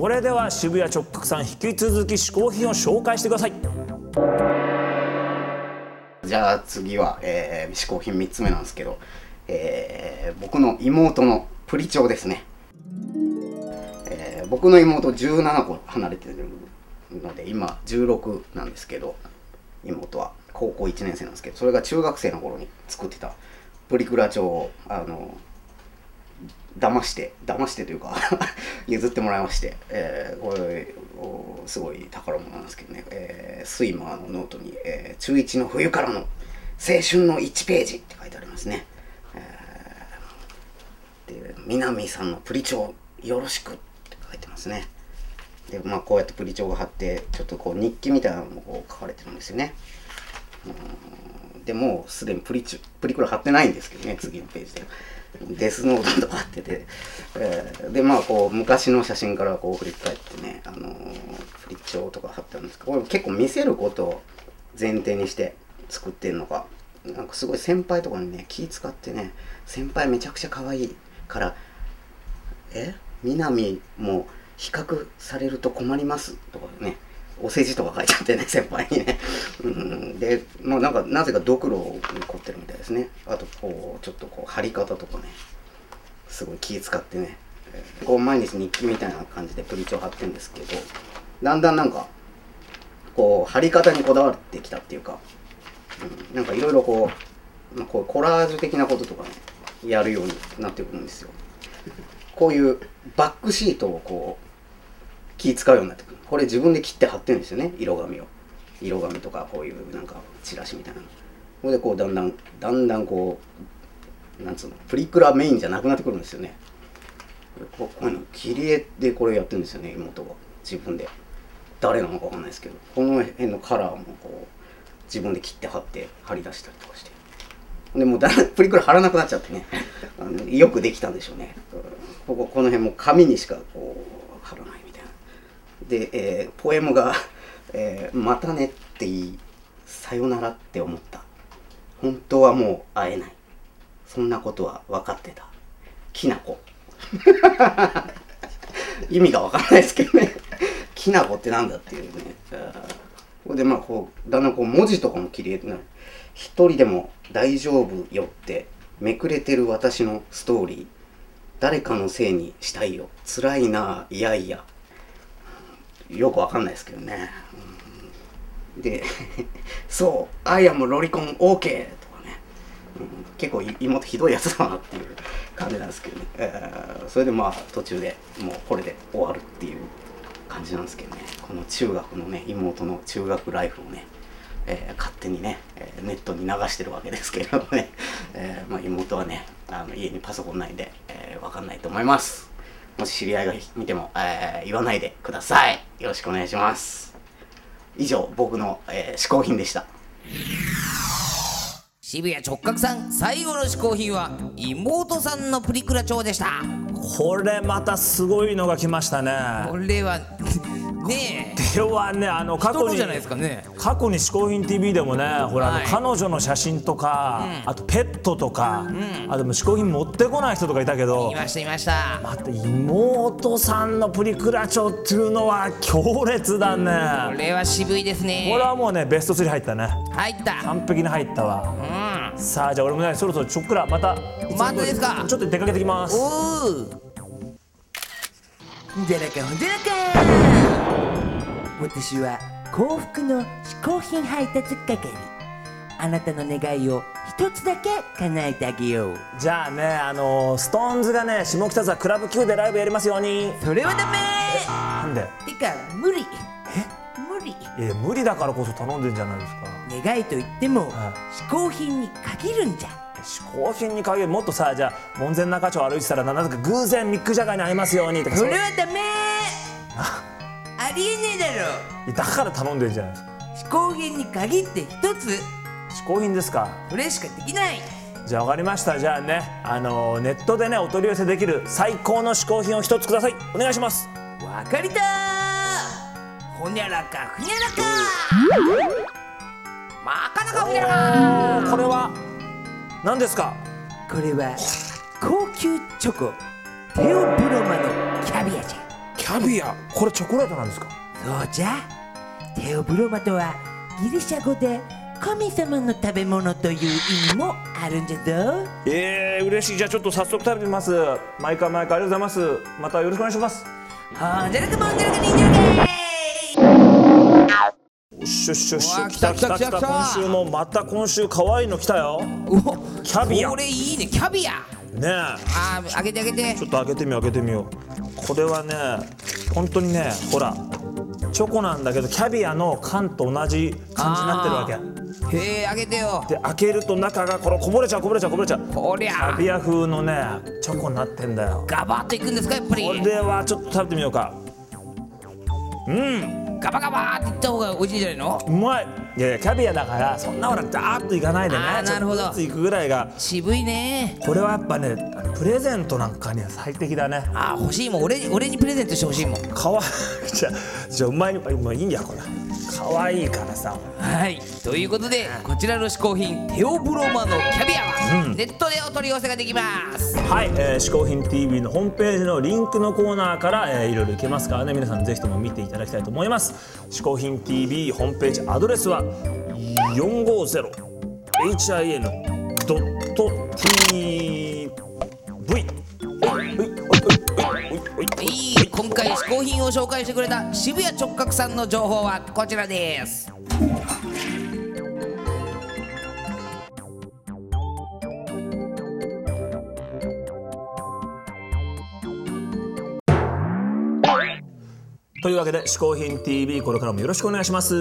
それでは渋谷直角さん引き続き嗜好品を紹介してください。じゃあ次は、えー、嗜好品3つ目なんですけど、えー、僕の妹のプリチョウですね、えー、僕の妹17個離れてるので今16なんですけど妹は。高校1年生なんですけどそれが中学生の頃に作ってたプリクラ帳をあの騙して騙してというか 譲ってもらいまして、えー、これすごい宝物なんですけどね、えー、スイマーのノートに、えー、中1の冬からの青春の1ページって書いてありますね、えー、で南さんのプリ帳よろしくって書いてますね。でまあこうやってプリ帳が貼ってちょっとこう日記みたいなのもこう書かれてるんですよね。でもうすでにプリチプリクラ貼ってないんですけどね次のページで。デスノートとか貼ってて、えー、でまあこう昔の写真からこう振り返ってね、あのー、プリ帳とか貼ってあるんですけどこれ結構見せることを前提にして作ってんのかなんかすごい先輩とかにね気使ってね先輩めちゃくちゃ可愛いからえ南も比較されると困りますとかねお世辞とか書いちゃってね 先輩にね、うん、でまあなんかなぜかドクロを凝ってるみたいですね。あとこうちょっとこう貼り方とかね。すごい気使ってね。こう毎日日記みたいな感じでプリチを貼ってるんですけどだんだんなんかこう貼り方にこだわってきたっていうか、うん、なんかいろいろこう、まあ、こうコラージュ的なこととかねやるようになってくるんですよ。こういうバックシートをこう気使うようになってくる。これ自分で切って貼ってるんですよね。色紙を。色紙とかこういうなんかチラシみたいな。これでこうだんだんだんだんこうなんつうのプリクラメインじゃなくなってくるんですよね。こういうの切り絵でこれやってるんですよね妹が。自分で。誰なのかわかんないですけど。この辺のカラーもこう自分で切って貼って貼り出したりとかして。でもうだプリクラ貼らなくなっちゃってね。あのよくできたんでしょうね。こここの辺も紙にしかこう貼らない。で、えー、ポエムが、えー、またねって言い、さよならって思った。本当はもう会えない。そんなことは分かってた。きなこ。意味が分かんないですけどね。きなこってなんだっていうね。これでまあこう、だんだんこう文字とかも綺麗になる。一人でも大丈夫よってめくれてる私のストーリー。誰かのせいにしたいよ。辛いな、いやいや。よくわかんないですけどね。うん、で、そう、アイアムロリコン OK とかね、うん、結構妹ひどいやつだなっていう感じなんですけどね。えー、それでまあ途中でもうこれで終わるっていう感じなんですけどね。この中学のね、妹の中学ライフをね、えー、勝手にね、え、ネットに流してるわけですけれどもね、えーまあ、妹はねあの家にパソコンないんで、えー、分かんないと思います。もし知り合いが見ても、えー、言わないでください。よろしくお願いします。以上、僕の、えー、嗜好品でした。渋谷直角さん最後の嗜好品は妹さんのプリクラ帳でした。これまたすごいのが来ましたね。これはねえ。ではねあの過去にじゃないですかね。過去に「嗜好品 TV」でもねほら、はい、彼女の写真とか、うん、あとペットとか、うん、あでも嗜好品持ってこない人とかいたけどいましたいました。また妹さんのプリクラ帳っていうのは強烈だね。これは渋いですね。これはもうねベスト3入ったね。入った。完璧に入ったわ、うん、さあじゃあ俺もねそろそろちょっくらまたまたですか？ちょっと出かけてきます。おおじゃらかほんじゃ。らか私は幸福の嗜好品配達係あなたの願いを一つだけ叶えてあげよう。じゃあねあのー、ストーンズがね下北沢クラブ Q でライブやりますように。それはダメ。なんで？てか無理。え無理だからこそ頼んでんじゃないですか。願いといっても、嗜好品に限るんじゃ。嗜好品に限るもっとさじゃあ門前仲町歩いてたらなぜか偶然ミック・ジャガーに会いますようにとかそれはダメ。ありえねえだろ。だから頼んでんじゃないですか。嗜好品に限って一つ。嗜好品ですか。それしかできない。じゃあ分かりました。じゃあねあのー、ネットでねお取り寄せできる最高の嗜好品を一つください。お願いします。分かりたほにゃらかふにゃらか。まかなかふにゃらか。これは何ですか？これは高級チョコテオブロマのキャビアじゃ。キャビア？これチョコレートなんですか？そうじゃ。テオブロマとはギリシャ語で神様の食べ物という意味もあるんじゃぞ。えー、嬉しい。じゃあちょっと早速食べてみます。毎回毎回ありがとうございます。またよろしくお願いします。ほんじゃらくもんじゃらくにんじゃらけよしよしよしうわ来た来た来た今週もまた今週可愛いの来たよ。キャビア。これいいね。キャビア。ねえ。あーあげてあげて。ちょっと開けてみよう開けてみよう。これはね本当にねほらチョコなんだけどキャビアの缶と同じ感じになってるわけ。へえあげてよ。で開けると中がこれこぼれちゃうこぼれちゃうこぼれちゃう。こりキャゃビア風のねチョコになってんだよ。ガバッといくんですかやっぱり。これはちょっと食べてみようか。うんガバガバっていった方が美味しいんじゃないの？うまい。いやいやキャビアだからそんなほらダーッといかないでね。あーなるほど。ちょっとずついくぐらいが。渋いね。これはやっぱねあのプレゼントなんかには最適だね。あー欲しいもん。俺に俺にプレゼントしてほしいもん。かわいい。じゃあじゃあお前にもういいんやこれかわいいからさ。はい。ということでこちらの嗜好品テオブロマのキャビアはネットでお取り寄せができます。はい、えー、嗜好品 TV のホームページのリンクのコーナーから、えー、いろいろいけますからね。皆さんぜひとも見ていただきたいと思います。嗜好品 TV ホームページアドレスは 450hin.tv 今回嗜好品を紹介してくれた渋谷直角さんの情報はこちらです。というわけで「嗜好品 TV」これからもよろしくお願いします。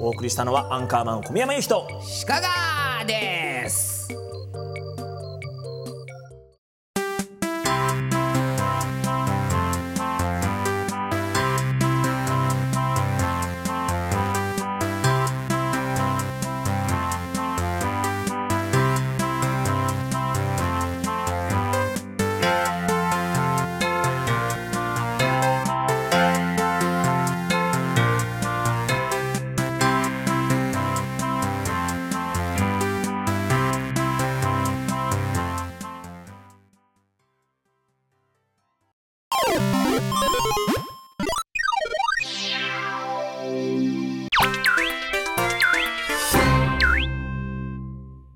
お送りしたのはアンカーマン小宮山由紀と鹿が